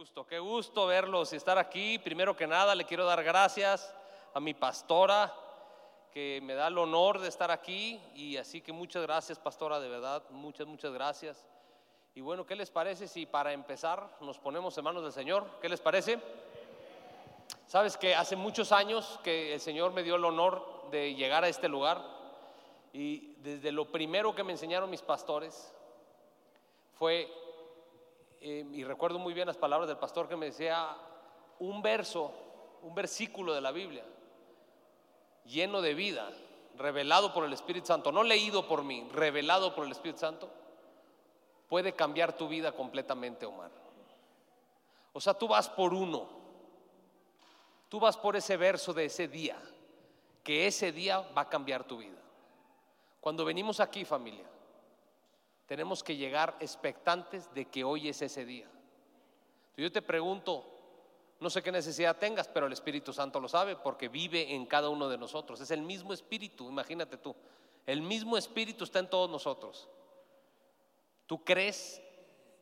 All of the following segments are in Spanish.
gusto, qué gusto verlos y estar aquí. Primero que nada, le quiero dar gracias a mi pastora que me da el honor de estar aquí y así que muchas gracias, pastora, de verdad, muchas, muchas gracias. Y bueno, ¿qué les parece si para empezar nos ponemos en manos del Señor? ¿Qué les parece? Sabes que hace muchos años que el Señor me dio el honor de llegar a este lugar y desde lo primero que me enseñaron mis pastores fue eh, y recuerdo muy bien las palabras del pastor que me decía un verso, un versículo de la Biblia, lleno de vida, revelado por el Espíritu Santo, no leído por mí, revelado por el Espíritu Santo, puede cambiar tu vida completamente, Omar. O sea, tú vas por uno, tú vas por ese verso de ese día, que ese día va a cambiar tu vida. Cuando venimos aquí, familia, tenemos que llegar expectantes de que hoy es ese día. Yo te pregunto, no sé qué necesidad tengas, pero el Espíritu Santo lo sabe porque vive en cada uno de nosotros. Es el mismo Espíritu, imagínate tú. El mismo Espíritu está en todos nosotros. ¿Tú crees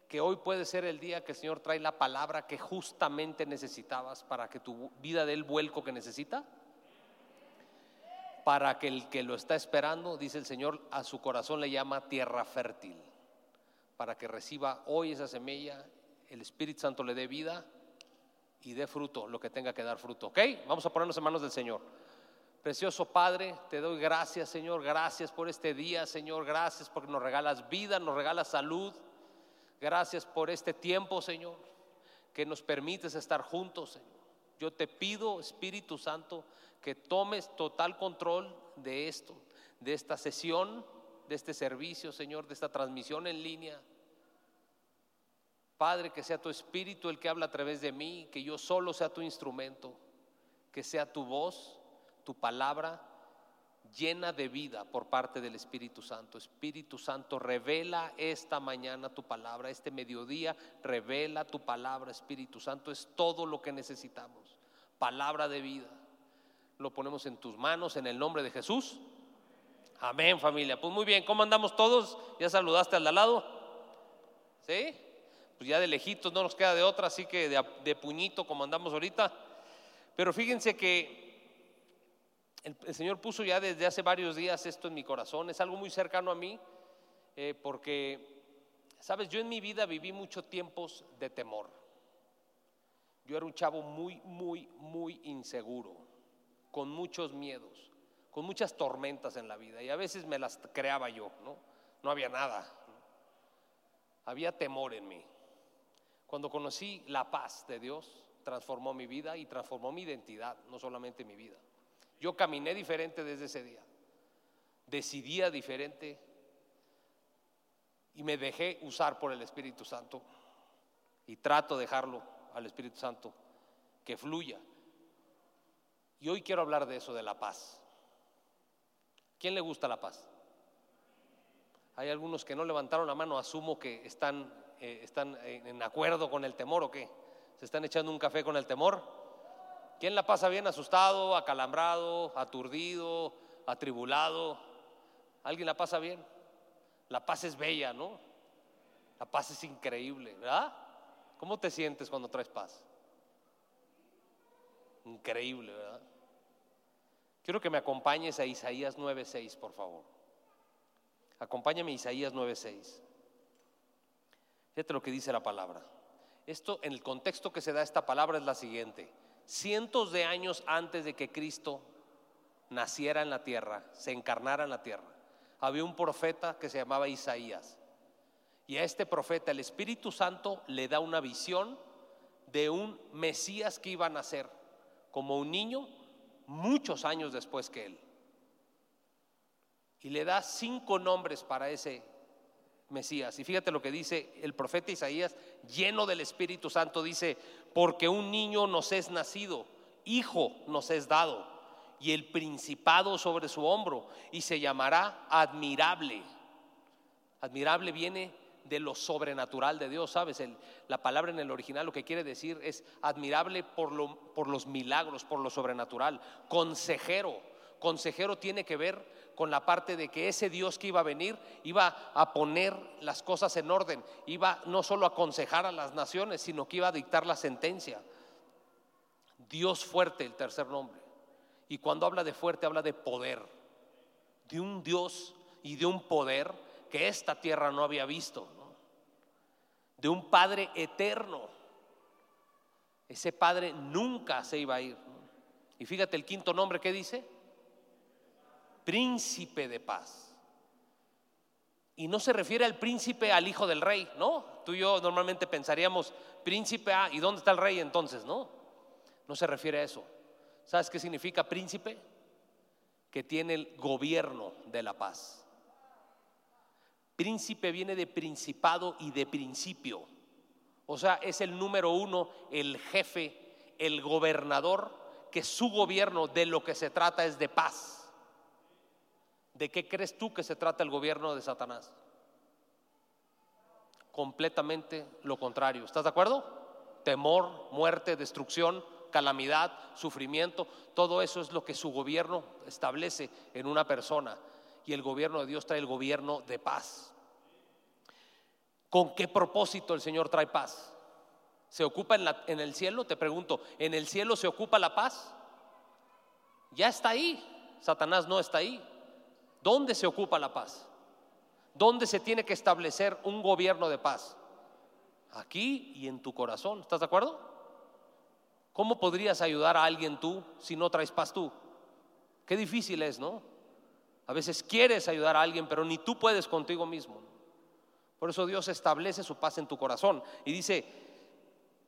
que hoy puede ser el día que el Señor trae la palabra que justamente necesitabas para que tu vida dé el vuelco que necesita? Para que el que lo está esperando, dice el Señor, a su corazón le llama tierra fértil, para que reciba hoy esa semilla, el Espíritu Santo le dé vida y dé fruto, lo que tenga que dar fruto. ¿Ok? Vamos a ponernos en manos del Señor. Precioso Padre, te doy gracias, Señor, gracias por este día, Señor, gracias porque nos regalas vida, nos regalas salud. Gracias por este tiempo, Señor, que nos permites estar juntos, Señor. Yo te pido, Espíritu Santo, que tomes total control de esto, de esta sesión, de este servicio, Señor, de esta transmisión en línea. Padre, que sea tu Espíritu el que habla a través de mí, que yo solo sea tu instrumento, que sea tu voz, tu palabra llena de vida por parte del Espíritu Santo. Espíritu Santo, revela esta mañana tu palabra, este mediodía, revela tu palabra, Espíritu Santo, es todo lo que necesitamos. Palabra de vida lo ponemos en tus manos en el nombre de Jesús. Amén, familia. Pues muy bien, ¿cómo andamos todos? ¿Ya saludaste al lado? ¿Sí? Pues ya de lejitos no nos queda de otra, así que de, puñito como andamos ahorita. Pero fíjense que el, Señor puso ya desde hace varios días esto en mi corazón. Es algo muy cercano a mí, eh, porque, sabes, yo en mi vida viví muchos tiempos de temor. Yo era un chavo muy, muy, muy inseguro con muchos miedos, con muchas tormentas en la vida y a veces me las creaba yo, ¿no? No había nada. Había temor en mí. Cuando conocí la paz de Dios, transformó mi vida y transformó mi identidad, no solamente mi vida. Yo caminé diferente desde ese día. Decidía diferente y me dejé usar por el Espíritu Santo y trato de dejarlo al Espíritu Santo que fluya. Y hoy quiero hablar de eso, de la paz. ¿Quién le gusta la paz? Hay algunos que no levantaron la mano, asumo que están, eh, están en acuerdo con el temor o qué. ¿Se están echando un café con el temor? ¿Quién la pasa bien asustado, acalambrado, aturdido, atribulado? ¿Alguien la pasa bien? La paz es bella, ¿no? La paz es increíble, ¿verdad? ¿Cómo te sientes cuando traes paz? Increíble, ¿verdad? Quiero que me acompañes a Isaías 9:6, por favor. Acompáñame a Isaías 9:6. Fíjate lo que dice la palabra. Esto, en el contexto que se da esta palabra, es la siguiente. Cientos de años antes de que Cristo naciera en la tierra, se encarnara en la tierra, había un profeta que se llamaba Isaías. Y a este profeta el Espíritu Santo le da una visión de un Mesías que iba a nacer como un niño muchos años después que él. Y le da cinco nombres para ese Mesías. Y fíjate lo que dice el profeta Isaías, lleno del Espíritu Santo, dice, porque un niño nos es nacido, hijo nos es dado, y el principado sobre su hombro, y se llamará admirable. Admirable viene de lo sobrenatural de Dios, ¿sabes? la palabra en el original lo que quiere decir es admirable por, lo, por los milagros, por lo sobrenatural, consejero, Consejero tiene que ver con la parte de que ese Dios que iba a venir iba a poner las cosas en orden, iba no solo a aconsejar a las naciones, sino que iba a dictar la sentencia. Dios fuerte, el tercer nombre. Y cuando habla de fuerte, habla de poder, de un Dios y de un poder que esta tierra no había visto, de un Padre eterno. Ese Padre nunca se iba a ir. Y fíjate el quinto nombre que dice, príncipe de paz. Y no se refiere al príncipe al hijo del rey, ¿no? Tú y yo normalmente pensaríamos, príncipe, ah, ¿y dónde está el rey entonces? No, no se refiere a eso. ¿Sabes qué significa príncipe? Que tiene el gobierno de la paz. Príncipe viene de principado y de principio. O sea, es el número uno, el jefe, el gobernador, que su gobierno de lo que se trata es de paz. ¿De qué crees tú que se trata el gobierno de Satanás? Completamente lo contrario. ¿Estás de acuerdo? Temor, muerte, destrucción, calamidad, sufrimiento, todo eso es lo que su gobierno establece en una persona. Y el gobierno de Dios trae el gobierno de paz. ¿Con qué propósito el Señor trae paz? ¿Se ocupa en, en, el cielo? Te pregunto, ¿en el cielo se ocupa la paz? Ya está ahí. Satanás no está ahí. ¿Dónde se ocupa la paz? ¿Dónde se tiene que establecer un gobierno de paz? Aquí y en tu corazón. ¿Estás de acuerdo? ¿Cómo podrías ayudar a alguien tú si no traes paz tú? Qué difícil es, ¿no? A veces quieres ayudar a alguien, pero ni tú puedes contigo mismo. Por eso Dios establece su paz en tu corazón y dice,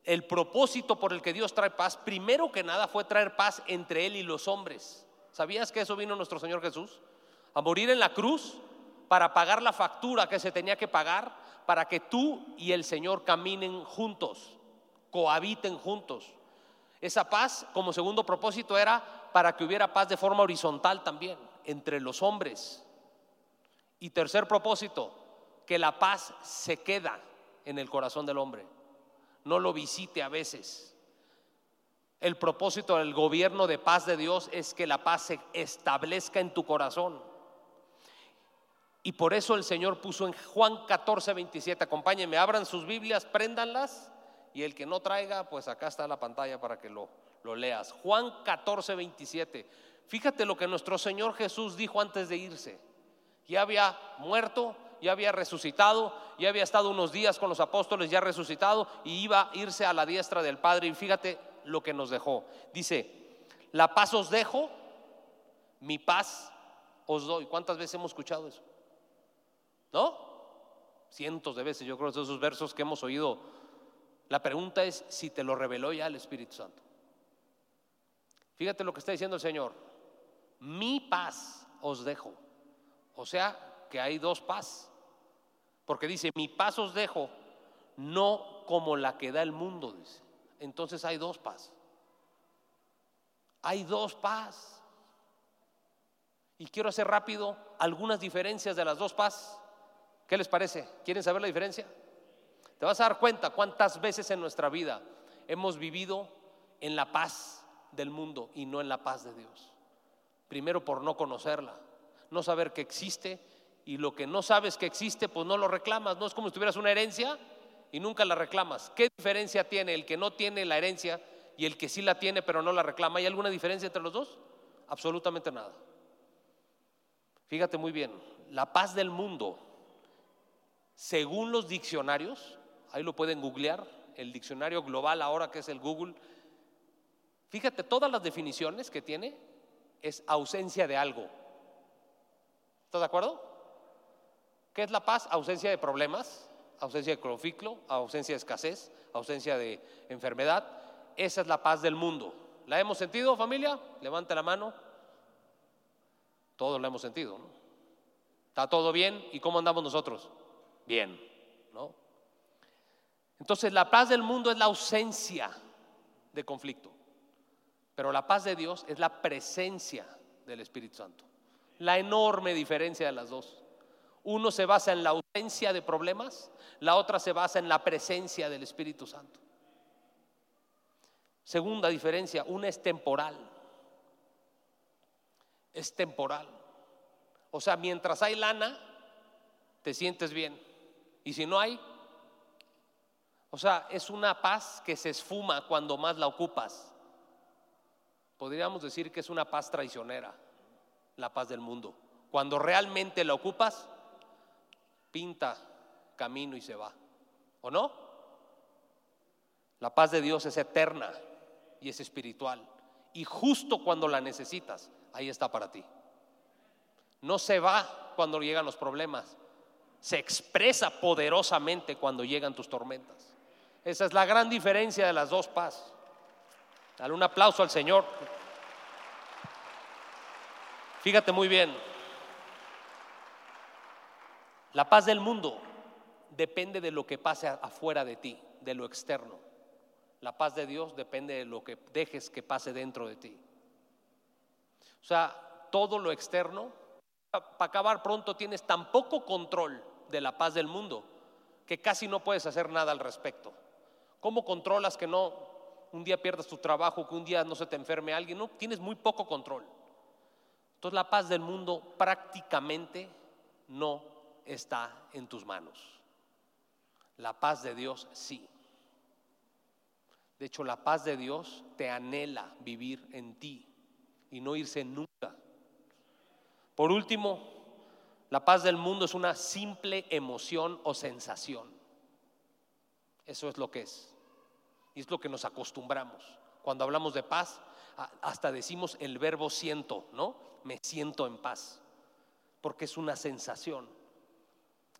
el propósito por el que Dios trae paz, primero que nada fue traer paz entre Él y los hombres. ¿Sabías que eso vino nuestro Señor Jesús? a morir en la cruz para pagar la factura que se tenía que pagar para que tú y el Señor caminen juntos, cohabiten juntos. Esa paz, como segundo propósito, era para que hubiera paz de forma horizontal también entre los hombres. Y tercer propósito, que la paz se queda en el corazón del hombre, no lo visite a veces. El propósito del gobierno de paz de Dios es que la paz se establezca en tu corazón. Y por eso el Señor puso en Juan 14, 27, acompáñenme, abran sus Biblias, préndanlas y el que no traiga, pues acá está la pantalla para que lo, lo leas. Juan 14, 27. Fíjate lo que nuestro Señor Jesús dijo antes de irse. Ya había muerto, ya había resucitado, ya había estado unos días con los apóstoles, ya resucitado, y iba a irse a la diestra del Padre. Y fíjate lo que nos dejó. Dice, la paz os dejo, mi paz os doy. ¿Cuántas veces hemos escuchado eso? ¿No? Cientos de veces, yo creo, de esos versos que hemos oído. La pregunta es si te lo reveló ya el Espíritu Santo. Fíjate lo que está diciendo el Señor. Mi paz os dejo. O sea, que hay dos paz. Porque dice, mi paz os dejo, no como la que da el mundo, dice. Entonces hay dos paz. Hay dos paz. Y quiero hacer rápido algunas diferencias de las dos paz. ¿Qué les parece? ¿Quieren saber la diferencia? Te vas a dar cuenta cuántas veces en nuestra vida hemos vivido en la paz del mundo y no en la paz de Dios. Primero por no conocerla, no saber que existe y lo que no sabes que existe, pues no lo reclamas. No es como si tuvieras una herencia y nunca la reclamas. ¿Qué diferencia tiene el que no tiene la herencia y el que sí la tiene pero no la reclama? ¿Hay alguna diferencia entre los dos? Absolutamente nada. Fíjate muy bien, la paz del mundo según los diccionarios, ahí lo pueden googlear, el diccionario global ahora que es el Google, fíjate, todas las definiciones que tiene es ausencia de algo. ¿Estás de acuerdo? ¿Qué es la paz? Ausencia de problemas, ausencia de cloroficlo, ausencia de escasez, ausencia de enfermedad. Esa es la paz del mundo. ¿La hemos sentido, familia? Levante la mano. Todos la hemos sentido. ¿Está todo bien? ¿Y cómo andamos nosotros? bien, ¿no? Entonces la paz del mundo es la ausencia de conflicto, pero la paz de Dios es la presencia del Espíritu Santo. La enorme diferencia de las dos. Uno se basa en la ausencia de problemas, la otra se basa en la presencia del Espíritu Santo. Segunda diferencia, una es temporal. es temporal. O sea, mientras hay lana, te sientes bien. Y si no hay, o sea, es una paz que se esfuma cuando más la ocupas. Podríamos decir que es una paz traicionera, la paz del mundo. Cuando realmente la ocupas, pinta camino y se va. ¿O no? La paz de Dios es eterna y es espiritual. Y justo cuando la necesitas, ahí está para ti. No se va cuando llegan los problemas, se expresa poderosamente cuando llegan tus tormentas. Esa es la gran diferencia de las dos paz. Dale un aplauso al Señor. Fíjate muy bien. La paz del mundo depende de lo que pase afuera de ti, de lo externo. La paz de Dios depende de lo que dejes que pase dentro de ti. O sea, todo lo externo, para acabar pronto tienes tan poco control de la paz del mundo que casi no puedes hacer nada al respecto. ¿Cómo controlas que no un día pierdas tu trabajo, que un día no se te enferme alguien? No, tienes muy poco control. Entonces la paz del mundo prácticamente no está en tus manos. La paz de Dios sí. De hecho, la paz de Dios te anhela vivir en ti y no irse nunca. Por último, la paz del mundo es una simple emoción o sensación. Eso es lo que es. Es lo que nos acostumbramos. Cuando hablamos de paz, hasta decimos el verbo siento, ¿no? Me siento en paz. Porque es una sensación.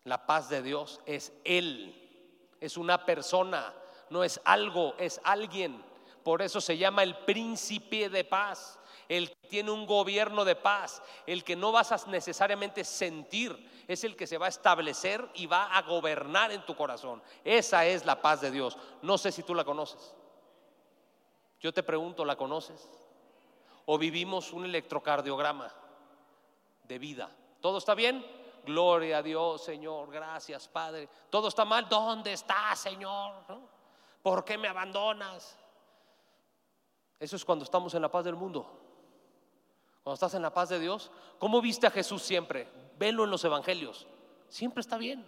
La paz de Dios es Él. Es una persona, no es algo, es alguien. Por eso se llama el príncipe de paz el que tiene un gobierno de paz, el que no vas a necesariamente sentir, es el que se va a establecer y va a gobernar en tu corazón. Esa es la paz de Dios. No sé si tú la conoces. Yo te pregunto, ¿la conoces? ¿O vivimos un electrocardiograma de vida? ¿Todo está bien? Gloria a Dios, Señor. Gracias, Padre. ¿Todo está mal? ¿Dónde está, Señor? ¿Por qué me abandonas? Eso es cuando estamos en la paz del mundo. Cuando estás en la paz de Dios, ¿cómo viste a Jesús siempre? Velo en los evangelios. Siempre está bien.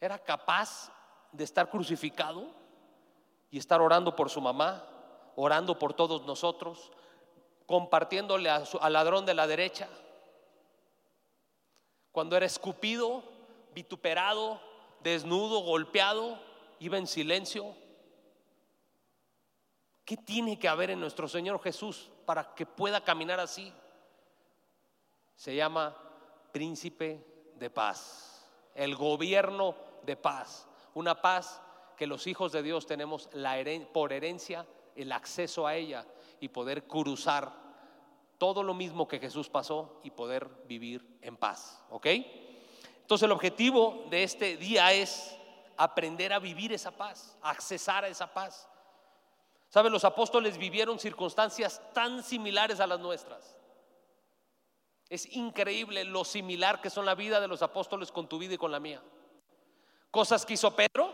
Era capaz de estar crucificado y estar orando por su mamá, orando por todos nosotros, compartiéndole al ladrón de la derecha. Cuando era escupido, vituperado, desnudo, golpeado, iba en silencio. ¿Qué tiene que haber en nuestro Señor Jesús para que pueda caminar así? Se llama príncipe de paz, el gobierno de paz, una paz que los hijos de Dios tenemos por herencia el acceso a ella y poder cruzar todo lo mismo que Jesús pasó y poder vivir en paz, ¿ok? Entonces el objetivo de este día es aprender a vivir esa paz, accesar a esa paz. ¿Saben? Los apóstoles vivieron circunstancias tan similares a las nuestras. Es increíble lo similar que son la vida de los apóstoles con tu vida y con la mía. Cosas que hizo Pedro,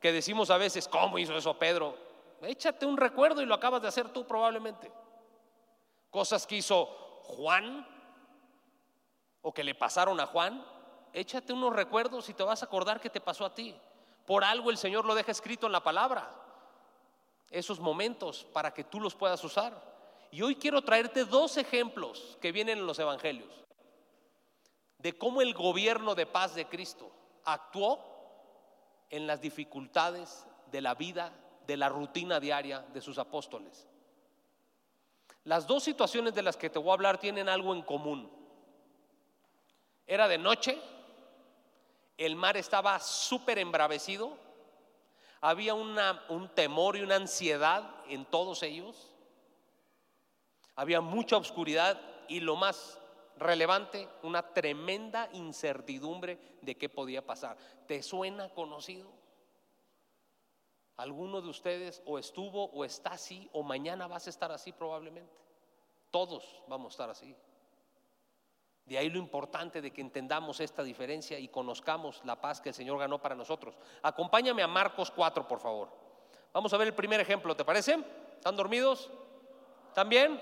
que decimos a veces, ¿cómo hizo eso Pedro? Échate un recuerdo y lo acabas de hacer tú probablemente. Cosas que hizo Juan o que le pasaron a Juan, échate unos recuerdos y te vas a acordar que te pasó a ti. Por algo el Señor lo deja escrito en la palabra esos momentos para que tú los puedas usar. Y hoy quiero traerte dos ejemplos que vienen en los evangelios de cómo el gobierno de paz de Cristo actuó en las dificultades de la vida, de la rutina diaria de sus apóstoles. Las dos situaciones de las que te voy a hablar tienen algo en común. Era de noche, el mar estaba súper embravecido, había un temor y una ansiedad en todos ellos. Había mucha oscuridad y lo más relevante, una tremenda incertidumbre de qué podía pasar. ¿Te suena conocido? ¿Alguno de ustedes o estuvo o está así o mañana vas a estar así probablemente? Todos vamos a estar así. De ahí lo importante de que entendamos esta diferencia y conozcamos la paz que el Señor ganó para nosotros. Acompáñame a Marcos 4, por favor. Vamos a ver el primer ejemplo, ¿te parece? ¿Están dormidos? ¿Están bien?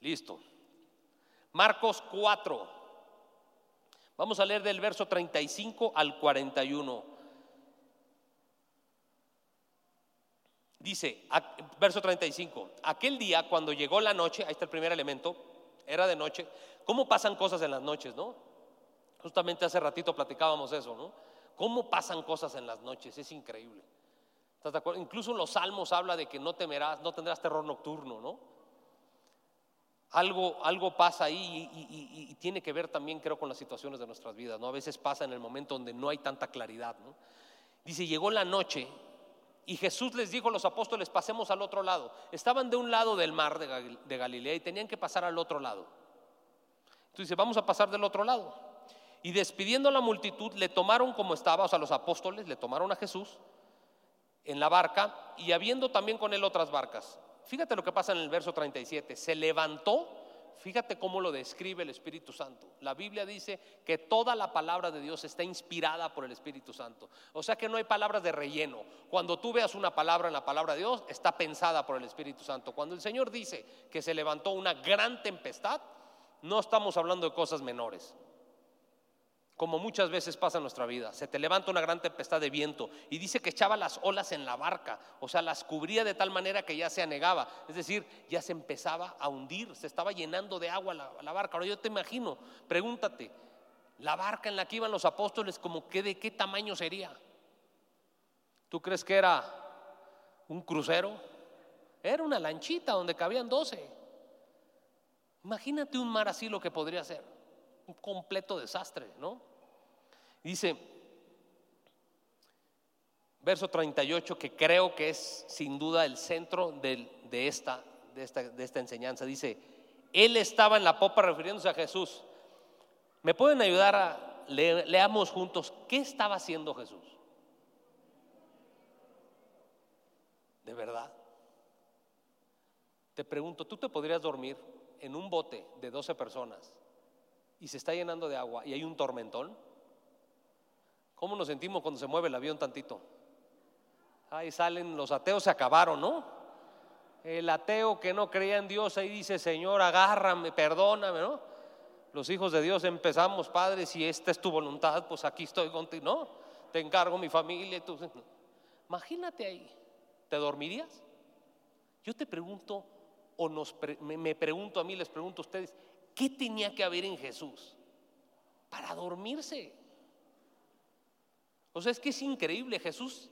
Listo. Marcos 4. Vamos a leer del verso 35 al 41. Dice, verso 35, aquel día cuando llegó la noche, ahí está el primer elemento, era de noche, ¿cómo pasan cosas en las noches, no? Justamente hace ratito platicábamos eso, ¿no? ¿Cómo pasan cosas en las noches? Es increíble. ¿Estás de acuerdo? Incluso los salmos habla de que no temerás, no tendrás terror nocturno, ¿no? Algo, algo pasa ahí y, y, tiene que ver también, creo, con las situaciones de nuestras vidas, ¿no? A veces pasa en el momento donde no hay tanta claridad, ¿no? Dice, llegó la noche y Jesús les dijo a los apóstoles, pasemos al otro lado. Estaban de un lado del mar de Galilea y tenían que pasar al otro lado. Entonces vamos a pasar del otro lado. Y despidiendo a la multitud, le tomaron como estaba, o sea, los apóstoles le tomaron a Jesús en la barca y habiendo también con él otras barcas. Fíjate lo que pasa en el verso 37. Se levantó Fíjate cómo lo describe el Espíritu Santo. La Biblia dice que toda la palabra de Dios está inspirada por el Espíritu Santo. O sea que no hay palabras de relleno. Cuando tú veas una palabra en la palabra de Dios, está pensada por el Espíritu Santo. Cuando el Señor dice que se levantó una gran tempestad, no estamos hablando de cosas menores como muchas veces pasa en nuestra vida. Se te levanta una gran tempestad de viento y dice que echaba las olas en la barca, o sea, las cubría de tal manera que ya se anegaba, es decir, ya se empezaba a hundir, se estaba llenando de agua la, barca. Ahora yo te imagino, pregúntate, la barca en la que iban los apóstoles, como que de qué tamaño sería? ¿Tú crees que era un crucero? Era una lanchita donde cabían doce. Imagínate un mar así lo que podría ser. Un completo desastre, ¿no? Dice, verso 38, que creo que es sin duda el centro de, esta, enseñanza. Dice, Él estaba en la popa refiriéndose a Jesús. ¿Me pueden ayudar a leamos juntos qué estaba haciendo Jesús? De verdad. Te pregunto, ¿tú te podrías dormir en un bote de 12 personas y se está llenando de agua y hay un tormentón? ¿Cómo nos sentimos cuando se mueve el avión tantito? Ahí salen, los ateos se acabaron, ¿no? El ateo que no creía en Dios ahí dice, Señor, agárrame, perdóname, ¿no? Los hijos de Dios empezamos, Padre, si esta es tu voluntad, pues aquí estoy contigo, ¿no? Te encargo mi familia. Tú. Imagínate ahí, ¿te dormirías? Yo te pregunto, o nos, me pregunto a mí, les pregunto a ustedes, ¿qué tenía que haber en Jesús para dormirse? O sea, es que es increíble, Jesús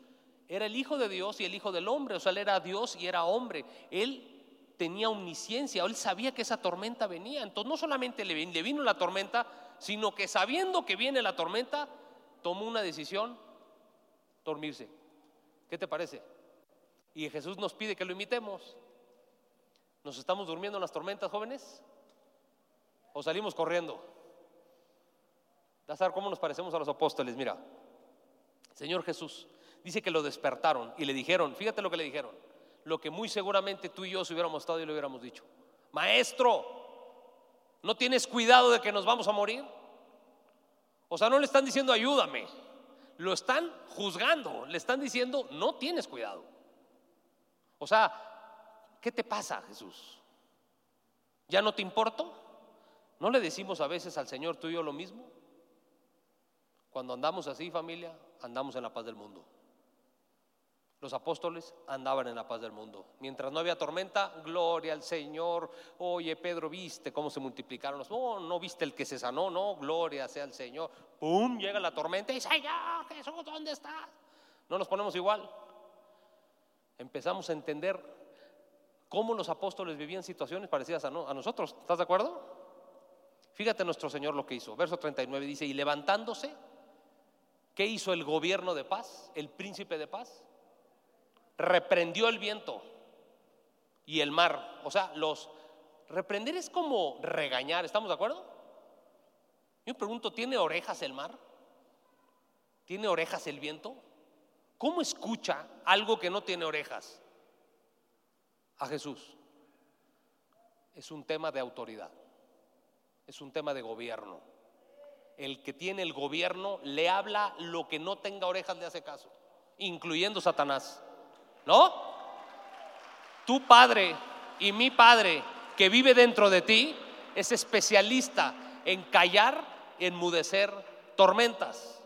era el Hijo de Dios y el Hijo del hombre, o sea, él era Dios y era hombre. Él tenía omnisciencia, él sabía que esa tormenta venía. Entonces no solamente le vino la tormenta, sino que sabiendo que viene la tormenta, tomó una decisión, dormirse. ¿Qué te parece? Y Jesús nos pide que lo imitemos. ¿Nos estamos durmiendo en las tormentas, jóvenes? ¿O salimos corriendo? Ver cómo nos parecemos a los apóstoles, mira. Señor Jesús, dice que lo despertaron y le dijeron, fíjate lo que le dijeron, lo que muy seguramente tú y yo si hubiéramos estado y le hubiéramos dicho, maestro, ¿no tienes cuidado de que nos vamos a morir? O sea, no le están diciendo ayúdame, lo están juzgando, le están diciendo no tienes cuidado. O sea, ¿qué te pasa Jesús? ¿Ya no te importo? ¿No le decimos a veces al Señor tú y yo lo mismo? Cuando andamos así, familia, andamos en la paz del mundo. Los apóstoles andaban en la paz del mundo. Mientras no había tormenta, gloria al Señor. Oye, Pedro, ¿viste cómo se multiplicaron los? Oh, no viste el que se sanó, no, gloria sea al Señor. ¡Pum! Llega la tormenta y ya, Jesús, ¿dónde estás? No nos ponemos igual. Empezamos a entender cómo los apóstoles vivían situaciones parecidas a, a nosotros. ¿Estás de acuerdo? Fíjate nuestro Señor lo que hizo. Verso 39 dice, y levantándose, ¿Qué hizo el gobierno de paz, el príncipe de paz? Reprendió el viento y el mar. O sea, los reprender es como regañar, ¿estamos de acuerdo? Yo me pregunto, ¿tiene orejas el mar? ¿Tiene orejas el viento? ¿Cómo escucha algo que no tiene orejas? A Jesús. Es un tema de autoridad, es un tema de gobierno el que tiene el gobierno le habla lo que no tenga orejas le hace caso, incluyendo Satanás. ¿No? Tu padre y mi padre que vive dentro de ti es especialista en callar, enmudecer tormentas.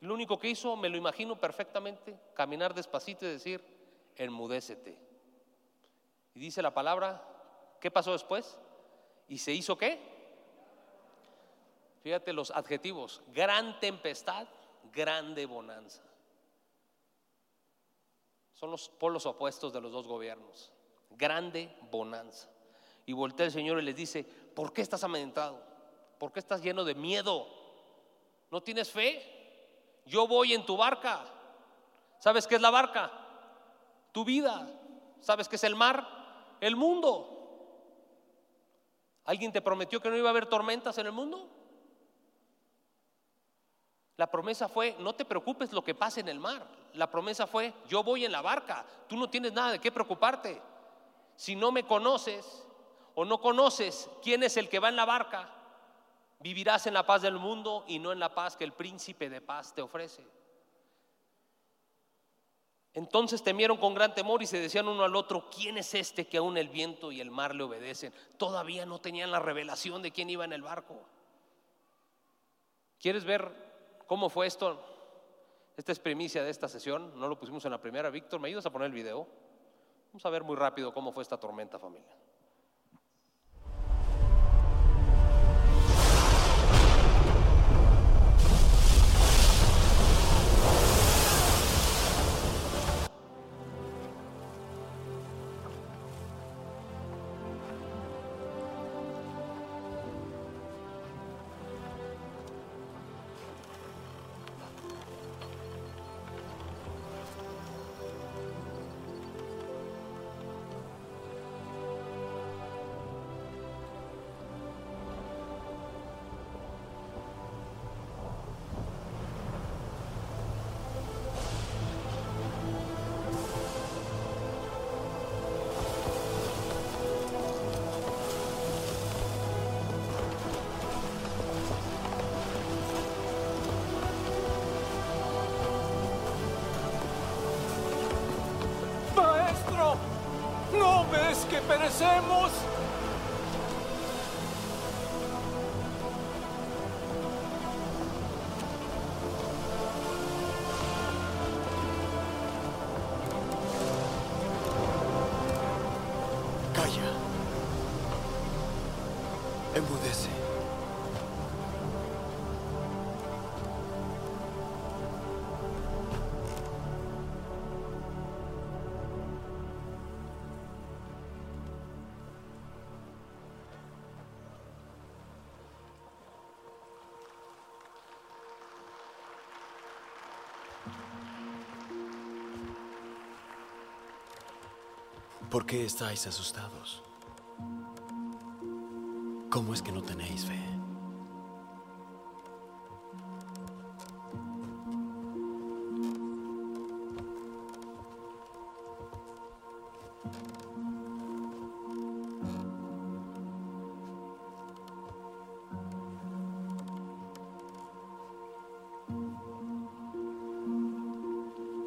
Lo único que hizo, me lo imagino perfectamente, caminar despacito y decir, enmudécete. Y dice la palabra, ¿qué pasó después? ¿Y se hizo qué? Fíjate los adjetivos, gran tempestad, grande bonanza. Son los polos opuestos de los dos gobiernos. Grande bonanza. Y voltea el Señor y les dice, ¿por qué estás amedrentado? ¿Por qué estás lleno de miedo? ¿No tienes fe? Yo voy en tu barca. ¿Sabes qué es la barca? Tu vida. ¿Sabes qué es el mar? El mundo. ¿Alguien te prometió que no iba a haber tormentas en el mundo? La promesa fue, no te preocupes lo que pase en el mar. La promesa fue, yo voy en la barca, tú no tienes nada de qué preocuparte. Si no me conoces o no conoces quién es el que va en la barca, vivirás en la paz del mundo y no en la paz que el príncipe de paz te ofrece. Entonces temieron con gran temor y se decían uno al otro, ¿quién es este que aún el viento y el mar le obedecen? Todavía no tenían la revelación de quién iba en el barco. ¿Quieres ver ¿Cómo fue esto? Esta es primicia de esta sesión, no lo pusimos en la primera. Víctor, ¿me ayudas a poner el video? Vamos a ver muy rápido cómo fue esta tormenta, familia. Que ¿Por qué estáis asustados? ¿Cómo es que no tenéis fe?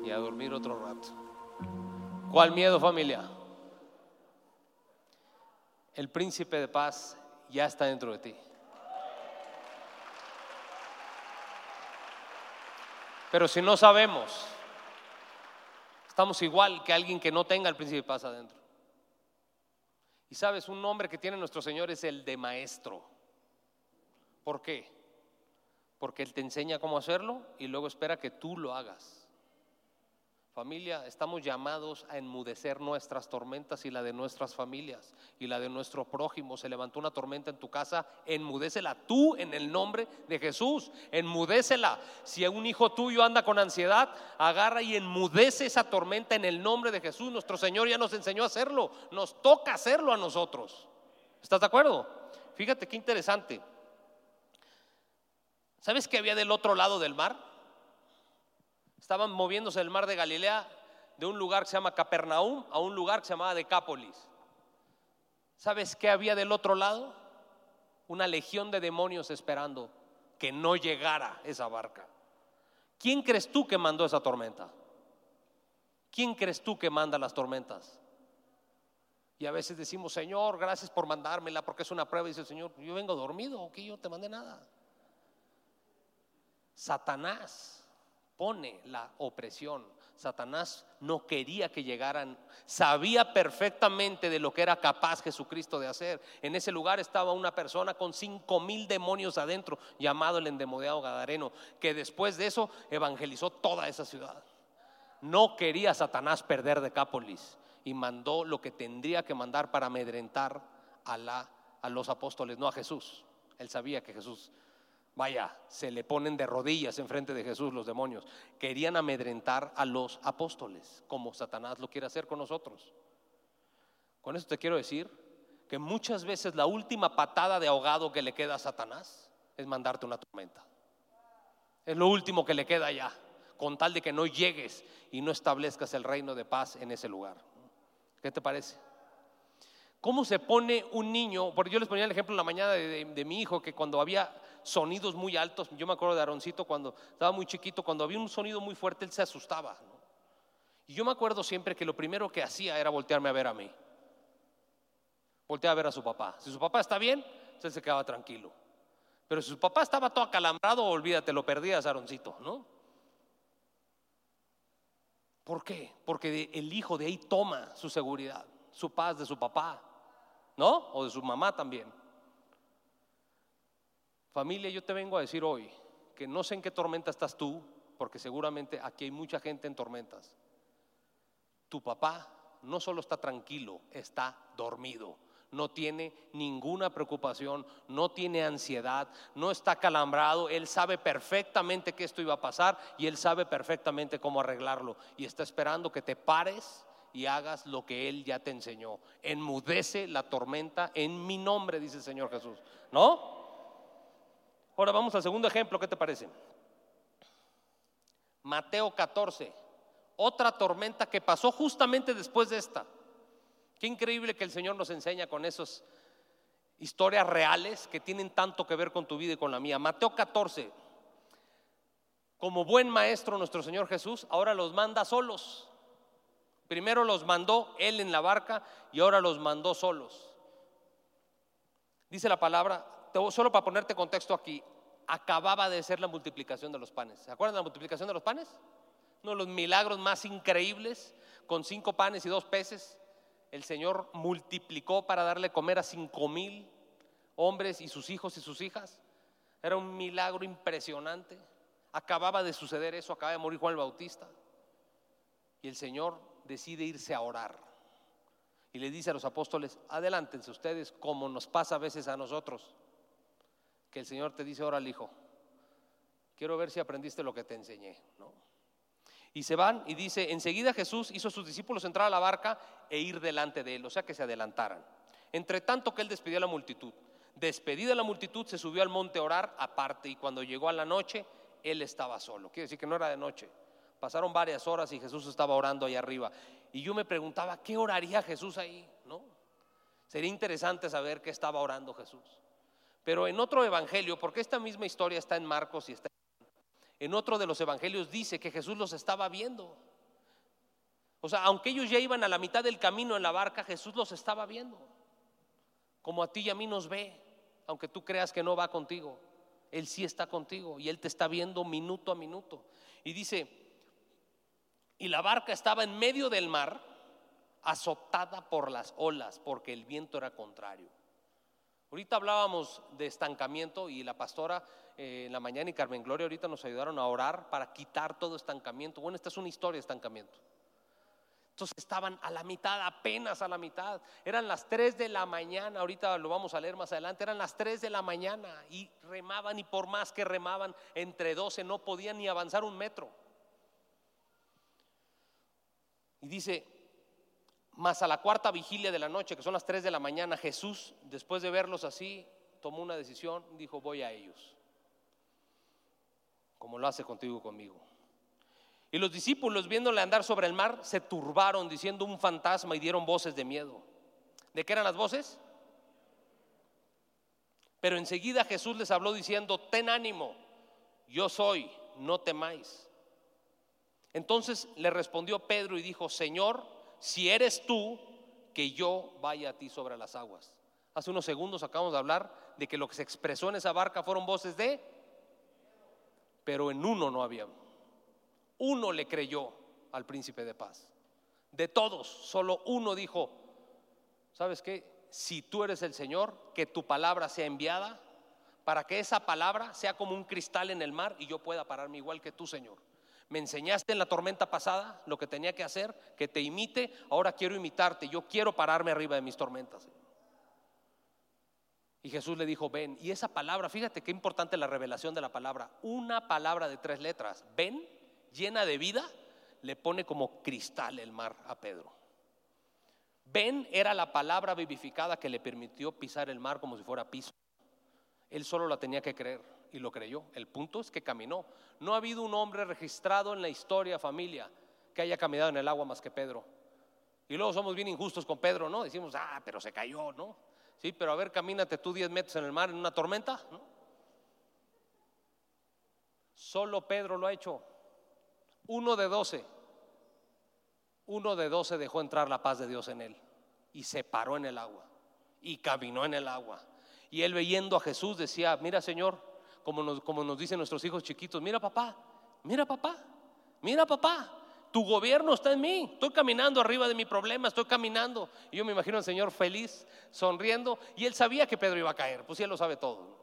Y a dormir otro rato. ¿Cuál miedo familia? Príncipe de paz ya está dentro de ti. Pero si no sabemos, estamos igual que alguien que no tenga el príncipe de paz adentro. Y sabes, un nombre que tiene nuestro Señor es el de maestro. ¿Por qué? Porque Él te enseña cómo hacerlo y luego espera que tú lo hagas. Familia, estamos llamados a enmudecer nuestras tormentas y la de nuestras familias y la de nuestro prójimo. Se levantó una tormenta en tu casa, enmudécela tú en el nombre de Jesús, enmudécela. Si un hijo tuyo anda con ansiedad, agarra y enmudece esa tormenta en el nombre de Jesús. Nuestro Señor ya nos enseñó a hacerlo, nos toca hacerlo a nosotros. ¿Estás de acuerdo? Fíjate qué interesante. ¿Sabes qué había del otro lado del mar? Estaban moviéndose el mar de Galilea de un lugar que se llama Capernaum a un lugar que se llamaba Decápolis. ¿Sabes qué había del otro lado? Una legión de demonios esperando que no llegara esa barca. ¿Quién crees tú que mandó esa tormenta? ¿Quién crees tú que manda las tormentas? Y a veces decimos, Señor, gracias por mandármela porque es una prueba. Y dice el Señor, yo vengo dormido, que yo te mandé nada. Satanás pone la opresión. Satanás no quería que llegaran, sabía perfectamente de lo que era capaz Jesucristo de hacer. En ese lugar estaba una persona con cinco mil demonios adentro, llamado el endemoniado Gadareno, que después de eso evangelizó toda esa ciudad. No quería Satanás perder Decápolis y mandó lo que tendría que mandar para amedrentar a, a los apóstoles, no a Jesús. Él sabía que Jesús, vaya, se le ponen de rodillas enfrente de Jesús los demonios. Querían amedrentar a los apóstoles, como Satanás lo quiere hacer con nosotros. Con eso te quiero decir que muchas veces la última patada de ahogado que le queda a Satanás es mandarte una tormenta. Es lo último que le queda ya, con tal de que no llegues y no establezcas el reino de paz en ese lugar. ¿Qué te parece? ¿Cómo se pone un niño? Porque yo les ponía el ejemplo en la mañana de, mi hijo, que cuando había sonidos muy altos, yo me acuerdo de Aroncito cuando estaba muy chiquito, cuando había un sonido muy fuerte, él se asustaba. Y yo me acuerdo siempre que lo primero que hacía era voltearme a ver a mí. Voltear a ver a su papá. Si su papá está bien, él se quedaba tranquilo. Pero si su papá estaba todo acalambrado, olvídate, lo perdías, Aroncito, ¿no? ¿Por qué? Porque el hijo de ahí toma su seguridad, su paz de su papá, ¿no? O de su mamá también. Familia, yo te vengo a decir hoy que no sé en qué tormenta estás tú, porque seguramente aquí hay mucha gente en tormentas. Tu papá no solo está tranquilo, está dormido no tiene ninguna preocupación, no tiene ansiedad, no está calambrado, él sabe perfectamente que esto iba a pasar y él sabe perfectamente cómo arreglarlo y está esperando que te pares y hagas lo que él ya te enseñó. Enmudece la tormenta en mi nombre, dice el Señor Jesús. ¿No? Ahora vamos al segundo ejemplo, ¿qué te parece? Mateo 14, otra tormenta que pasó justamente después de esta. Qué increíble que el Señor nos enseña con esas historias reales que tienen tanto que ver con tu vida y con la mía. Mateo 14. Como buen maestro nuestro Señor Jesús, ahora los manda solos. Primero los mandó Él en la barca y ahora los mandó solos. Dice la palabra, solo para ponerte contexto aquí, acababa de ser la multiplicación de los panes. ¿Se acuerdan de la multiplicación de los panes? Uno de los milagros más increíbles, con cinco panes y dos peces el Señor multiplicó para darle comer a cinco mil hombres y sus hijos y sus hijas. Era un milagro impresionante. Acababa de suceder eso, acaba de morir Juan el Bautista. Y el Señor decide irse a orar. Y le dice a los apóstoles, adelántense ustedes como nos pasa a veces a nosotros. Que el Señor te dice, al hijo, quiero ver si aprendiste lo que te enseñé. ¿no? Y se van y dice, enseguida Jesús hizo a sus discípulos entrar a la barca e ir delante de él, o sea que se adelantaran. Entre tanto que él despidió a la multitud. Despedida la multitud, se subió al monte a orar aparte y cuando llegó a la noche, él estaba solo. Quiere decir que no era de noche. Pasaron varias horas y Jesús estaba orando ahí arriba. Y yo me preguntaba, ¿qué oraría Jesús ahí? ¿No? Sería interesante saber qué estaba orando Jesús. Pero en otro evangelio, porque esta misma historia está en Marcos y está en otro de los evangelios dice que Jesús los estaba viendo. O sea, aunque ellos ya iban a la mitad del camino en la barca, Jesús los estaba viendo. Como a ti y a mí nos ve, aunque tú creas que no va contigo. Él sí está contigo y Él te está viendo minuto a minuto. Y dice, y la barca estaba en medio del mar, azotada por las olas, porque el viento era contrario. Ahorita hablábamos de estancamiento y la pastora eh, en la mañana y Carmen Gloria ahorita nos ayudaron a orar para quitar todo estancamiento. Bueno, esta es una historia de estancamiento. Entonces estaban a la mitad, apenas a la mitad. Eran las 3 de la mañana, ahorita lo vamos a leer más adelante, eran las 3 de la mañana y remaban y por más que remaban entre 12 no podían ni avanzar un metro. Y dice, más a la cuarta vigilia de la noche, que son las 3 de la mañana, Jesús, después de verlos así, tomó una decisión, dijo, voy a ellos, como lo hace contigo conmigo. Y los discípulos, viéndole andar sobre el mar, se turbaron diciendo un fantasma y dieron voces de miedo. ¿De qué eran las voces? Pero enseguida Jesús les habló diciendo, ten ánimo, yo soy, no temáis. Entonces le respondió Pedro y dijo, Señor, si eres tú, que yo vaya a ti sobre las aguas. Hace unos segundos acabamos de hablar de que lo que se expresó en esa barca fueron voces de, pero en uno no había. Uno le creyó al príncipe de paz. De todos, solo uno dijo, ¿sabes qué? Si tú eres el Señor, que tu palabra sea enviada para que esa palabra sea como un cristal en el mar y yo pueda pararme igual que tú, Señor. Me enseñaste en la tormenta pasada lo que tenía que hacer, que te imite, ahora quiero imitarte, yo quiero pararme arriba de mis tormentas. Y Jesús le dijo, ven. Y esa palabra, fíjate qué importante la revelación de la palabra. Una palabra de tres letras, ven, llena de vida, le pone como cristal el mar a Pedro. Ven era la palabra vivificada que le permitió pisar el mar como si fuera piso. Él solo la tenía que creer y lo creyó. El punto es que caminó. No ha habido un hombre registrado en la historia familia que haya caminado en el agua más que Pedro. Y luego somos bien injustos con Pedro, ¿no? Decimos, ah, pero se cayó, ¿no? Sí, pero a ver, camínate tú 10 metros en el mar en una tormenta, ¿no? Solo Pedro lo ha hecho. Uno de doce. Uno de doce dejó entrar la paz de Dios en él y se paró en el agua y caminó en el agua. Y él viendo a Jesús decía, mira Señor, como nos, como nos dicen nuestros hijos chiquitos, mira papá, mira papá, mira papá, tu gobierno está en mí. Estoy caminando arriba de mi problema, estoy caminando. Y yo me imagino al Señor feliz, sonriendo. Y él sabía que Pedro iba a caer, pues él lo sabe todo.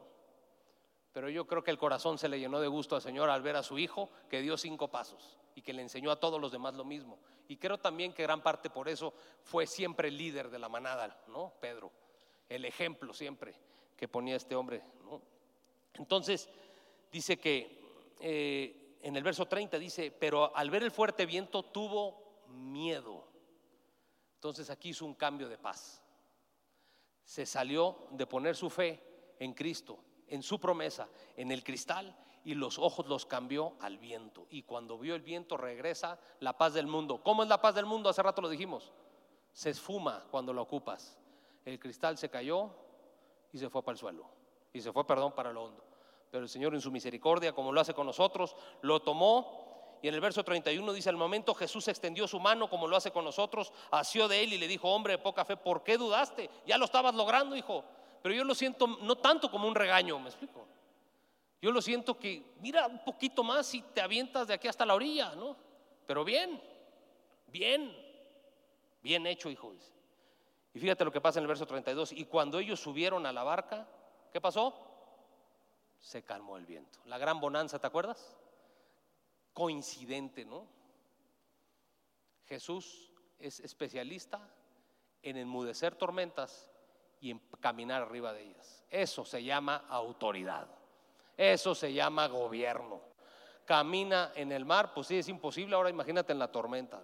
Pero yo creo que el corazón se le llenó de gusto al Señor al ver a su hijo que dio cinco pasos y que le enseñó a todos los demás lo mismo. Y creo también que gran parte por eso fue siempre el líder de la manada, ¿no? Pedro, el ejemplo siempre que ponía este hombre, ¿no? Entonces, dice que eh, en el verso 30 dice, pero al ver el fuerte viento tuvo miedo. Entonces aquí hizo un cambio de paz. Se salió de poner su fe en Cristo, en su promesa, en el cristal, y los ojos los cambió al viento. Y cuando vio el viento regresa la paz del mundo. ¿Cómo es la paz del mundo? Hace rato lo dijimos. Se esfuma cuando lo ocupas. El cristal se cayó y se fue para el suelo. Y se fue, perdón, para lo hondo. Pero el Señor en su misericordia, como lo hace con nosotros, lo tomó. Y en el verso 31 dice, al momento Jesús extendió su mano como lo hace con nosotros, asió de él y le dijo, hombre de poca fe, ¿por qué dudaste? Ya lo estabas logrando, hijo. Pero yo lo siento no tanto como un regaño, me explico. Yo lo siento que, mira un poquito más y te avientas de aquí hasta la orilla, ¿no? Pero bien, bien, bien hecho, hijo. Y fíjate lo que pasa en el verso 32. Y cuando ellos subieron a la barca, ¿qué pasó? Se calmó el viento. La gran bonanza, ¿te acuerdas? Coincidente, ¿no? Jesús es especialista en enmudecer tormentas y en caminar arriba de ellas. Eso se llama autoridad. Eso se llama gobierno. Camina en el mar, pues sí, es imposible. Ahora imagínate en la tormenta.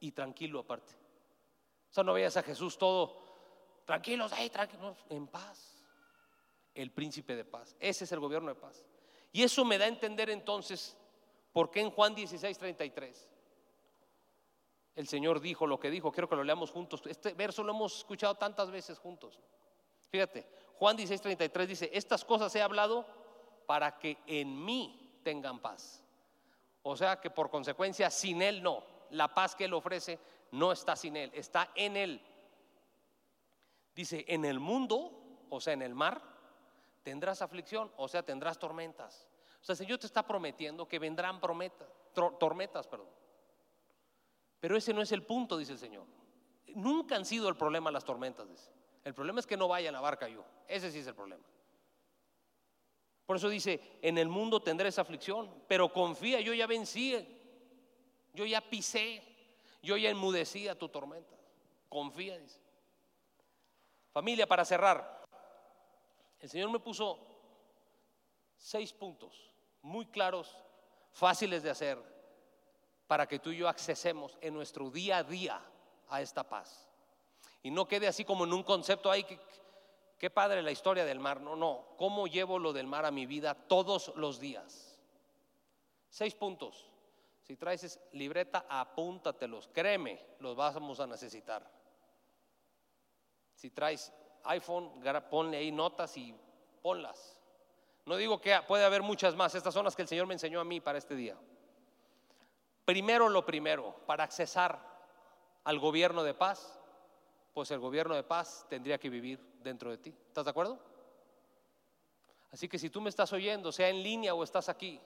Y tranquilo aparte. O sea, no veas a Jesús todo tranquilos, ahí, tranquilos, en paz el príncipe de paz. Ese es el gobierno de paz. Y eso me da a entender entonces por qué en Juan 16, 33 el Señor dijo lo que dijo. Quiero que lo leamos juntos. Este verso lo hemos escuchado tantas veces juntos. Fíjate, Juan 16, 33 dice, estas cosas he hablado para que en mí tengan paz. O sea que por consecuencia sin Él no. La paz que Él ofrece no está sin Él, está en Él. Dice, en el mundo, o sea, en el mar, tendrás aflicción, o sea, tendrás tormentas. O sea, el Señor te está prometiendo que vendrán tormentas, perdón. Pero ese no es el punto, dice el Señor. Nunca han sido el problema las tormentas, dice. El problema es que no vaya la barca yo. Ese sí es el problema. Por eso dice, en el mundo tendré esa aflicción, pero confía, yo ya vencí, yo ya pisé, yo ya enmudecí a tu tormenta. Confía, dice. Familia, para cerrar, el Señor me puso seis puntos muy claros, fáciles de hacer, para que tú y yo accesemos en nuestro día a día a esta paz. Y no quede así como en un concepto, ay, que, qué padre la historia del mar. No, no, ¿cómo llevo lo del mar a mi vida todos los días? Seis puntos. Si traes libreta, apúntatelos. Créeme, los vamos a necesitar. Si traes iPhone, ponle ahí notas y ponlas. No digo que puede haber muchas más, estas son las que el Señor me enseñó a mí para este día. Primero lo primero, para accesar al gobierno de paz, pues el gobierno de paz tendría que vivir dentro de ti. ¿Estás de acuerdo? Así que si tú me estás oyendo, sea en línea o estás aquí,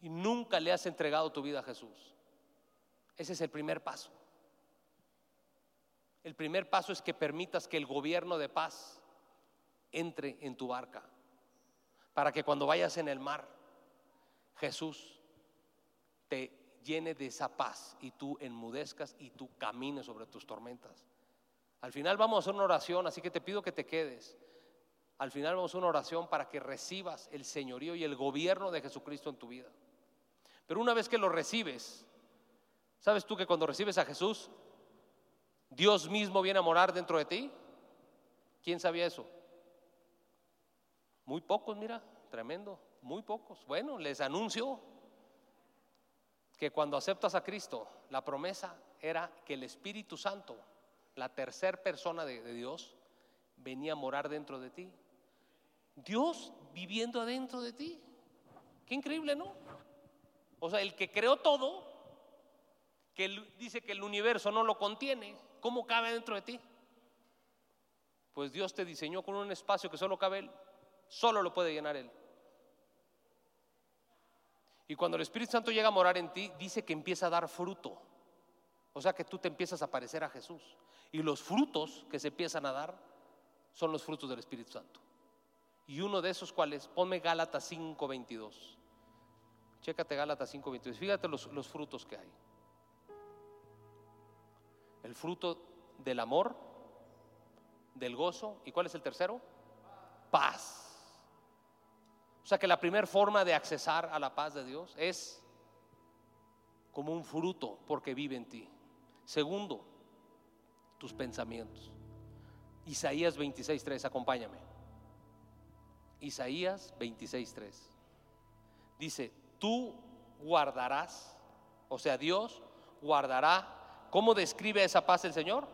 y nunca le has entregado tu vida a Jesús, ese es el primer paso. El primer paso es que permitas que el gobierno de paz entre en tu barca, para que cuando vayas en el mar, Jesús te llene de esa paz y tú enmudezcas y tú camines sobre tus tormentas. Al final vamos a hacer una oración, así que te pido que te quedes. Al final vamos a una oración para que recibas el señorío y el gobierno de Jesucristo en tu vida. Pero una vez que lo recibes, ¿sabes tú que cuando recibes a Jesús, Dios mismo viene a morar dentro de ti? ¿Quién sabía eso? Muy pocos, mira, tremendo, muy pocos. Bueno, les anuncio que cuando aceptas a Cristo, la promesa era que el Espíritu Santo, la tercera persona de, de, Dios, venía a morar dentro de ti. Dios viviendo adentro de ti. Qué increíble, ¿no? O sea, el que creó todo, que dice que el universo no lo contiene, ¿cómo cabe dentro de ti? Pues Dios te diseñó con un espacio que solo cabe Él, solo lo puede llenar Él. Y cuando el Espíritu Santo llega a morar en ti, dice que empieza a dar fruto. O sea que tú te empiezas a parecer a Jesús. Y los frutos que se empiezan a dar son los frutos del Espíritu Santo. Y uno de esos cuales, ponme Gálatas 5:22. Chécate Gálatas 5:22. Fíjate los, los frutos que hay. El fruto del amor, del gozo. ¿Y cuál es el tercero? Paz o sea que la primera forma de accesar a la paz de Dios es como un fruto porque vive en ti. Segundo, tus pensamientos. Isaías 26.3, acompáñame. Isaías 26.3. Dice, tú guardarás, o sea, Dios guardará, ¿cómo describe esa paz el Señor?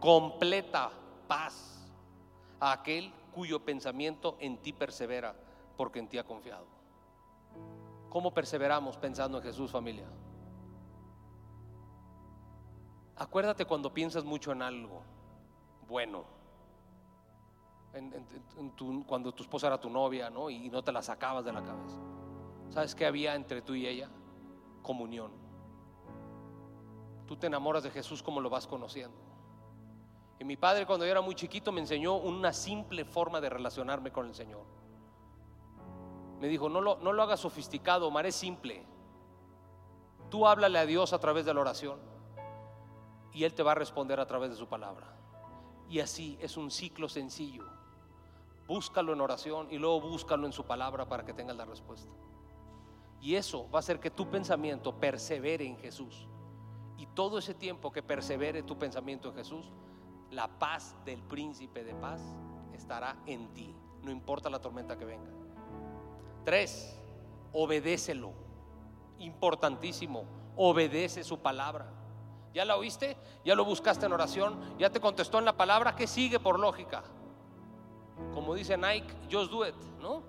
Completa paz a aquel cuyo pensamiento en ti persevera porque en ti ha confiado. ¿Cómo perseveramos pensando en Jesús, familia? Acuérdate cuando piensas mucho en algo bueno. cuando tu esposa era tu novia, ¿no? Y no te la sacabas de la cabeza. ¿Sabes qué había entre tú y ella? Comunión. Tú te enamoras de Jesús como lo vas conociendo. Y mi padre cuando yo era muy chiquito me enseñó una simple forma de relacionarme con el Señor. Me dijo, no lo, no lo hagas sofisticado, Omar, simple. Tú háblale a Dios a través de la oración y Él te va a responder a través de su palabra. Y así es un ciclo sencillo. Búscalo en oración y luego búscalo en su palabra para que tengas la respuesta. Y eso va a hacer que tu pensamiento persevere en Jesús. Y todo ese tiempo que persevere tu pensamiento en Jesús, la paz del príncipe de paz estará en ti, no importa la tormenta que venga. Tres, obedécelo. Importantísimo, obedece su palabra. ¿Ya la oíste? ¿Ya lo buscaste en oración? ¿Ya te contestó en la palabra? ¿Qué sigue por lógica? Como dice Nike, just do it, ¿no?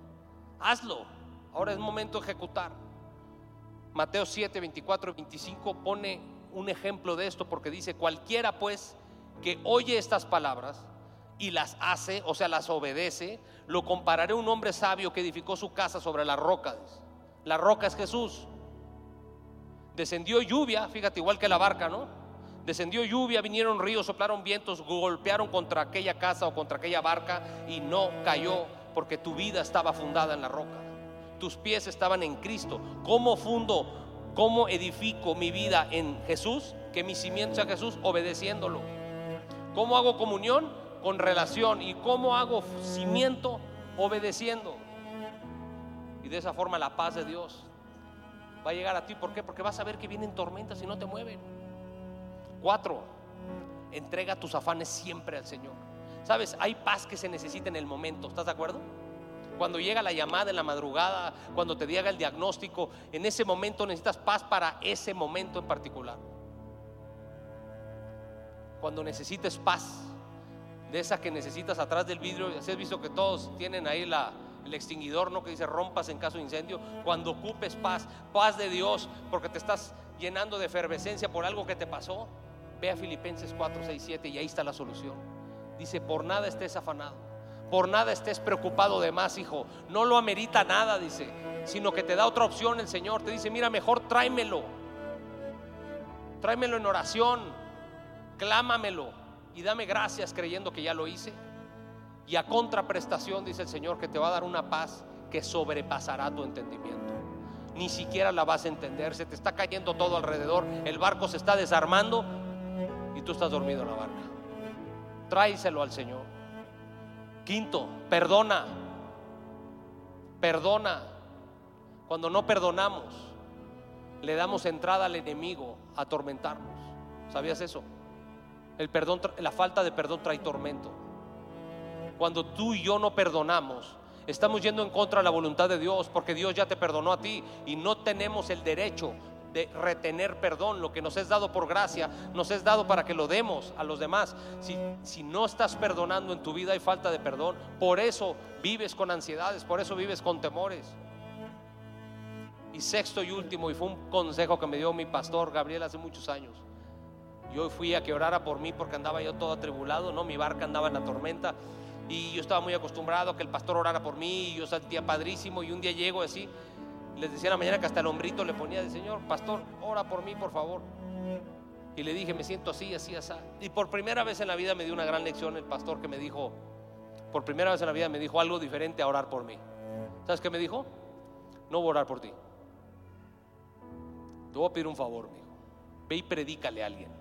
Hazlo. Ahora es momento de ejecutar. Mateo 7, 24 25 pone un ejemplo de esto porque dice, cualquiera pues que oye estas palabras y las hace, o sea, las obedece, lo compararé a un hombre sabio que edificó su casa sobre la roca. La roca es Jesús. Descendió lluvia, fíjate, igual que la barca, ¿no? Descendió lluvia, vinieron ríos, soplaron vientos, golpearon contra aquella casa o contra aquella barca y no cayó porque tu vida estaba fundada en la roca. Tus pies estaban en Cristo. ¿Cómo fundo, cómo edifico mi vida en Jesús? Que mi cimiento sea Jesús, obedeciéndolo. ¿Cómo hago comunión? con relación. ¿Y cómo hago cimiento? Obedeciendo. Y de esa forma la paz de Dios va a llegar a ti. ¿Por qué? Porque vas a ver que vienen tormentas y no te mueven. Cuatro, entrega tus afanes siempre al Señor. Sabes, hay paz que se necesita en el momento. ¿Estás de acuerdo? Cuando llega la llamada en la madrugada, cuando te diga el diagnóstico, en ese momento necesitas paz para ese momento en particular. Cuando necesites paz, de esa que necesitas atrás del vidrio. Si has visto que todos tienen ahí el extinguidor, ¿no? Que dice rompas en caso de incendio. Cuando ocupes paz, paz de Dios, porque te estás llenando de efervescencia por algo que te pasó. Ve a Filipenses 4, 6, 7 y ahí está la solución. Dice, por nada estés afanado, por nada estés preocupado de más, hijo. No lo amerita nada, dice, sino que te da otra opción el Señor. Te dice, mira, mejor tráemelo. Tráemelo en oración, clámamelo y dame gracias creyendo que ya lo hice. Y a contraprestación, dice el Señor, que te va a dar una paz que sobrepasará tu entendimiento. Ni siquiera la vas a entender, se te está cayendo todo alrededor, el barco se está desarmando y tú estás dormido en la barca. Tráiselo al Señor. Quinto, perdona. Perdona. Cuando no perdonamos, le damos entrada al enemigo a atormentarnos. ¿Sabías eso? El perdón, la falta de perdón trae tormento. Cuando tú y yo no perdonamos, estamos yendo en contra de la voluntad de Dios, porque Dios ya te perdonó a ti y no tenemos el derecho de retener perdón. Lo que nos es dado por gracia, nos es dado para que lo demos a los demás. Si, si no estás perdonando en tu vida hay falta de perdón. Por eso vives con ansiedades, por eso vives con temores. Y sexto y último, y fue un consejo que me dio mi pastor Gabriel hace muchos años. Yo fui a que orara por mí porque andaba yo todo atribulado, ¿no? Mi barca andaba en la tormenta y yo estaba muy acostumbrado a que el pastor orara por mí y yo sentía padrísimo y un día llego así, les decía la mañana que hasta el hombrito le ponía de Señor, pastor, ora por mí, por favor. Y le dije, me siento así, así, así. Y por primera vez en la vida me dio una gran lección el pastor que me dijo, por primera vez en la vida me dijo algo diferente a orar por mí. ¿Sabes qué me dijo? No voy a orar por ti. Te voy a pedir un favor, hijo. Ve y predícale a alguien.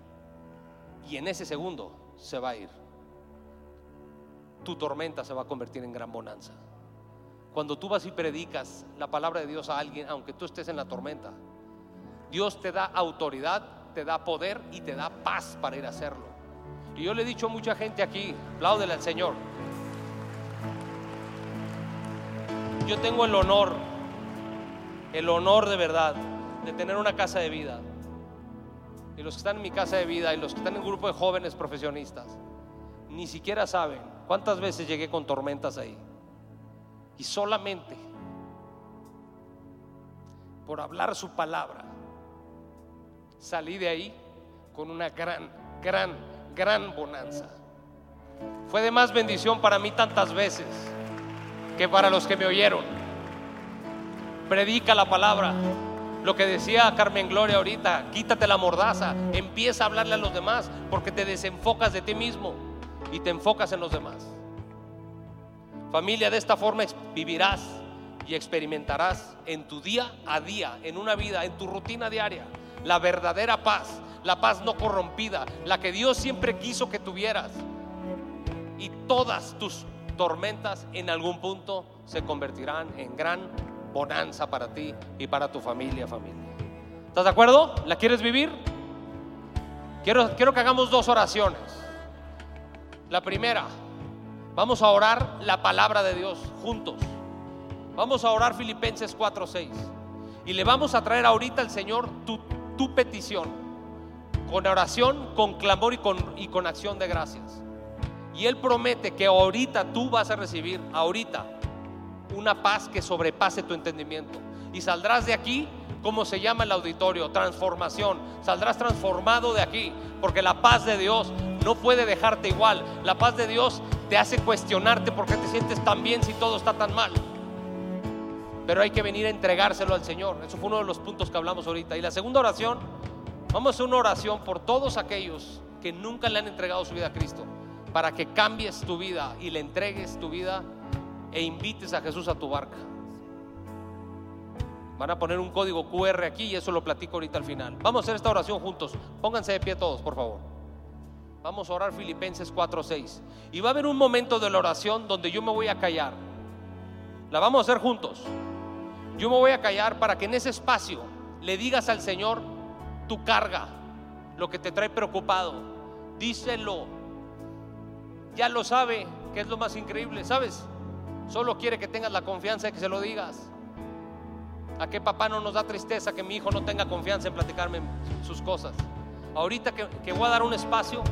Y en ese segundo se va a ir. Tu tormenta se va a convertir en gran bonanza. Cuando tú vas y predicas la palabra de Dios a alguien, aunque tú estés en la tormenta, Dios te da autoridad, te da poder y te da paz para ir a hacerlo. Y yo le he dicho a mucha gente aquí, apláudele al Señor. Yo tengo el honor, el honor de verdad de tener una casa de vida. Y los que están en mi casa de vida y los que están en un grupo de jóvenes profesionistas, ni siquiera saben cuántas veces llegué con tormentas ahí. Y solamente por hablar su palabra, salí de ahí con una gran, gran, gran bonanza. Fue de más bendición para mí tantas veces que para los que me oyeron. Predica la palabra. Lo que decía Carmen Gloria ahorita, quítate la mordaza, empieza a hablarle a los demás porque te desenfocas de ti mismo y te enfocas en los demás. Familia, de esta forma vivirás y experimentarás en tu día a día, en una vida, en tu rutina diaria, la verdadera paz, la paz no corrompida, la que Dios siempre quiso que tuvieras. Y todas tus tormentas en algún punto se convertirán en gran bonanza para ti y para tu familia, familia. ¿Estás de acuerdo? ¿La quieres vivir? Quiero, quiero que hagamos dos oraciones. La primera, Vamos a orar la palabra de Dios juntos. Vamos a orar Filipenses 4:6. Y le vamos a traer ahorita al Señor tu, tu petición. Con oración, con clamor y con, y con acción de gracias. Y Él promete que ahorita tú vas a recibir, ahorita, una paz que sobrepase tu entendimiento. Y saldrás de aquí, como se llama el auditorio, transformación. Saldrás transformado de aquí, porque la paz de Dios no puede dejarte igual. La paz de Dios te hace cuestionarte por qué te sientes tan bien si todo está tan mal. Pero hay que venir a entregárselo al Señor. Eso fue uno de los puntos que hablamos ahorita. Y la segunda oración, vamos a hacer una oración por todos aquellos que nunca le han entregado su vida a Cristo, para que cambies tu vida y le entregues tu vida e invites a Jesús a tu barca. Van a poner un código QR aquí y eso lo platico ahorita al final. Vamos a hacer esta oración juntos. Pónganse de pie todos, por favor. Vamos a orar Filipenses 4:6. Y va a haber un momento de la oración donde yo me voy a callar. La vamos a hacer juntos. Yo me voy a callar para que en ese espacio le digas al Señor tu carga, lo que te trae preocupado. Díselo. Ya lo sabe, que es lo más increíble, ¿sabes? Solo quiere que tengas la confianza de que se lo digas. ¿A qué papá no nos da tristeza que mi hijo no tenga confianza en platicarme sus cosas? Ahorita que, que voy a dar un espacio,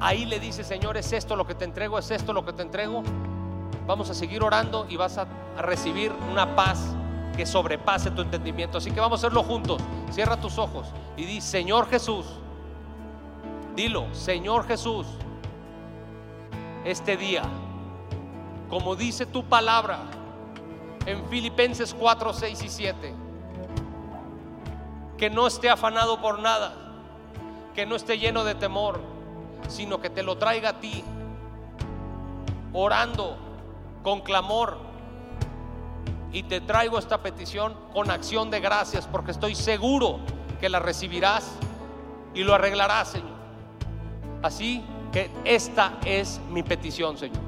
ahí le dice, Señor, es esto lo que te entrego, es esto lo que te entrego. Vamos a seguir orando y vas a, recibir una paz que sobrepase tu entendimiento. Así que vamos a hacerlo juntos. Cierra tus ojos y di, Señor Jesús, Dilo, Señor Jesús, este día, como dice tu palabra en Filipenses 4, 6 y 7, que no esté afanado por nada, que no esté lleno de temor, sino que te lo traiga a ti, orando con clamor. Y te traigo esta petición con acción de gracias, porque estoy seguro que la recibirás y lo arreglarás, Señor. Así que esta es mi petición, Señor.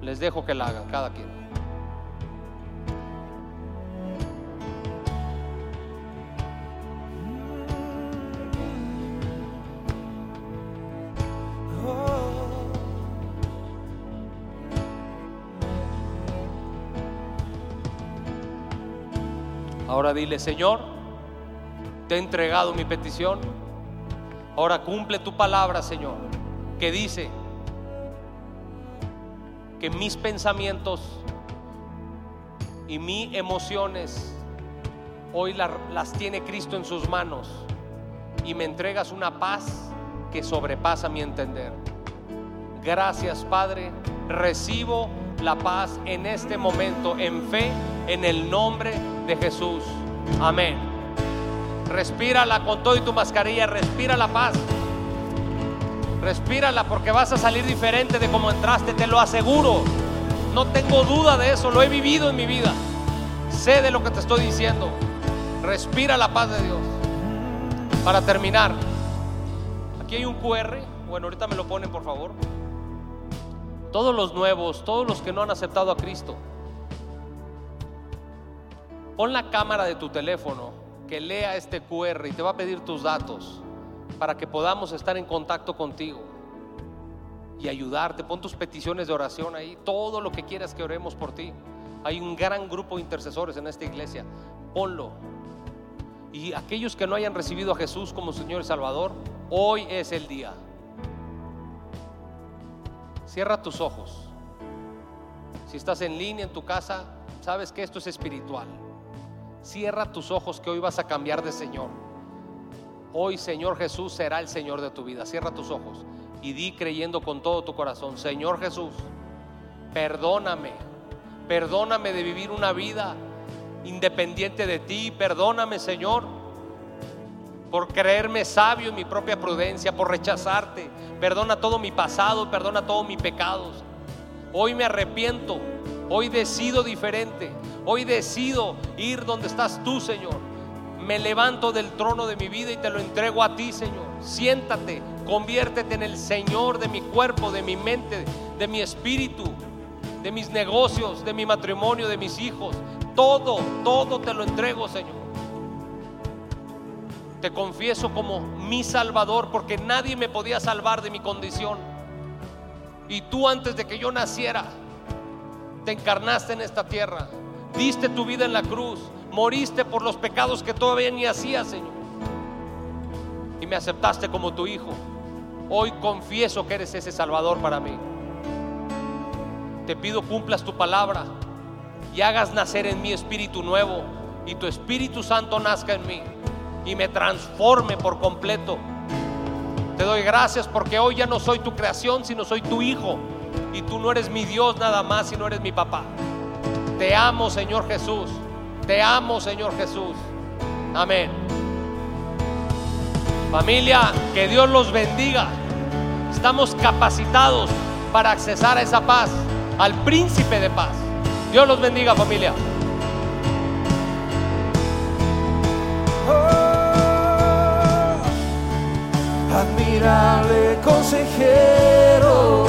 Les dejo que la hagan cada quien. Ahora dile, Señor, te he entregado mi petición. Ahora cumple tu palabra, Señor, que dice que mis pensamientos y mis emociones hoy la- las tiene Cristo en sus manos y me entregas una paz que sobrepasa mi entender. Gracias, Padre. Recibo la paz en este momento en fe en el nombre de Jesús. Amén. Respírala con todo y tu mascarilla, respira la paz. Respírala porque vas a salir diferente de como entraste, te lo aseguro. No tengo duda de eso, lo he vivido en mi vida. Sé de lo que te estoy diciendo. Respira la paz de Dios. Para terminar, aquí hay un QR. Bueno, ahorita me lo ponen, por favor. Todos los nuevos, todos los que no han aceptado a Cristo, pon la cámara de tu teléfono que lea este QR y te va a pedir tus datos para que podamos estar en contacto contigo y ayudarte. Pon tus peticiones de oración ahí, todo lo que quieras que oremos por ti. Hay un gran grupo de intercesores en esta iglesia. Ponlo. Y aquellos que no hayan recibido a Jesús como Señor y Salvador, hoy es el día. Cierra tus ojos. Si estás en línea en tu casa, sabes que esto es espiritual. Cierra tus ojos que hoy vas a cambiar de Señor. Hoy Señor Jesús será el Señor de tu vida. Cierra tus ojos y di creyendo con todo tu corazón, Señor Jesús, perdóname. Perdóname de vivir una vida independiente de ti. Perdóname, Señor, por creerme sabio en mi propia prudencia, por rechazarte. Perdona todo mi pasado, perdona todos mis pecados. Hoy me arrepiento, hoy decido diferente, hoy decido ir donde estás tú, Señor. Me levanto del trono de mi vida y te lo entrego a ti, Señor. Siéntate, conviértete en el Señor de mi cuerpo, de mi mente, de mi espíritu, de mis negocios, de mi matrimonio, de mis hijos. Todo, todo te lo entrego, Señor. Te confieso como mi Salvador porque nadie me podía salvar de mi condición. Y tú antes de que yo naciera, te encarnaste en esta tierra, diste tu vida en la cruz, moriste por los pecados que todavía ni hacías, Señor. Y me aceptaste como tu hijo. Hoy confieso que eres ese Salvador para mí. Te pido cumplas tu palabra y hagas nacer en mí espíritu nuevo y tu Espíritu Santo nazca en mí y me transforme por completo. Te doy gracias porque hoy ya no soy tu creación, sino soy tu hijo. Y tú no eres mi Dios nada más, sino eres mi papá. Te amo, Señor Jesús. Te amo, Señor Jesús. Amén. Familia, que Dios los bendiga. Estamos capacitados para accesar a esa paz, al príncipe de paz. Dios los bendiga, familia. admirable consejero.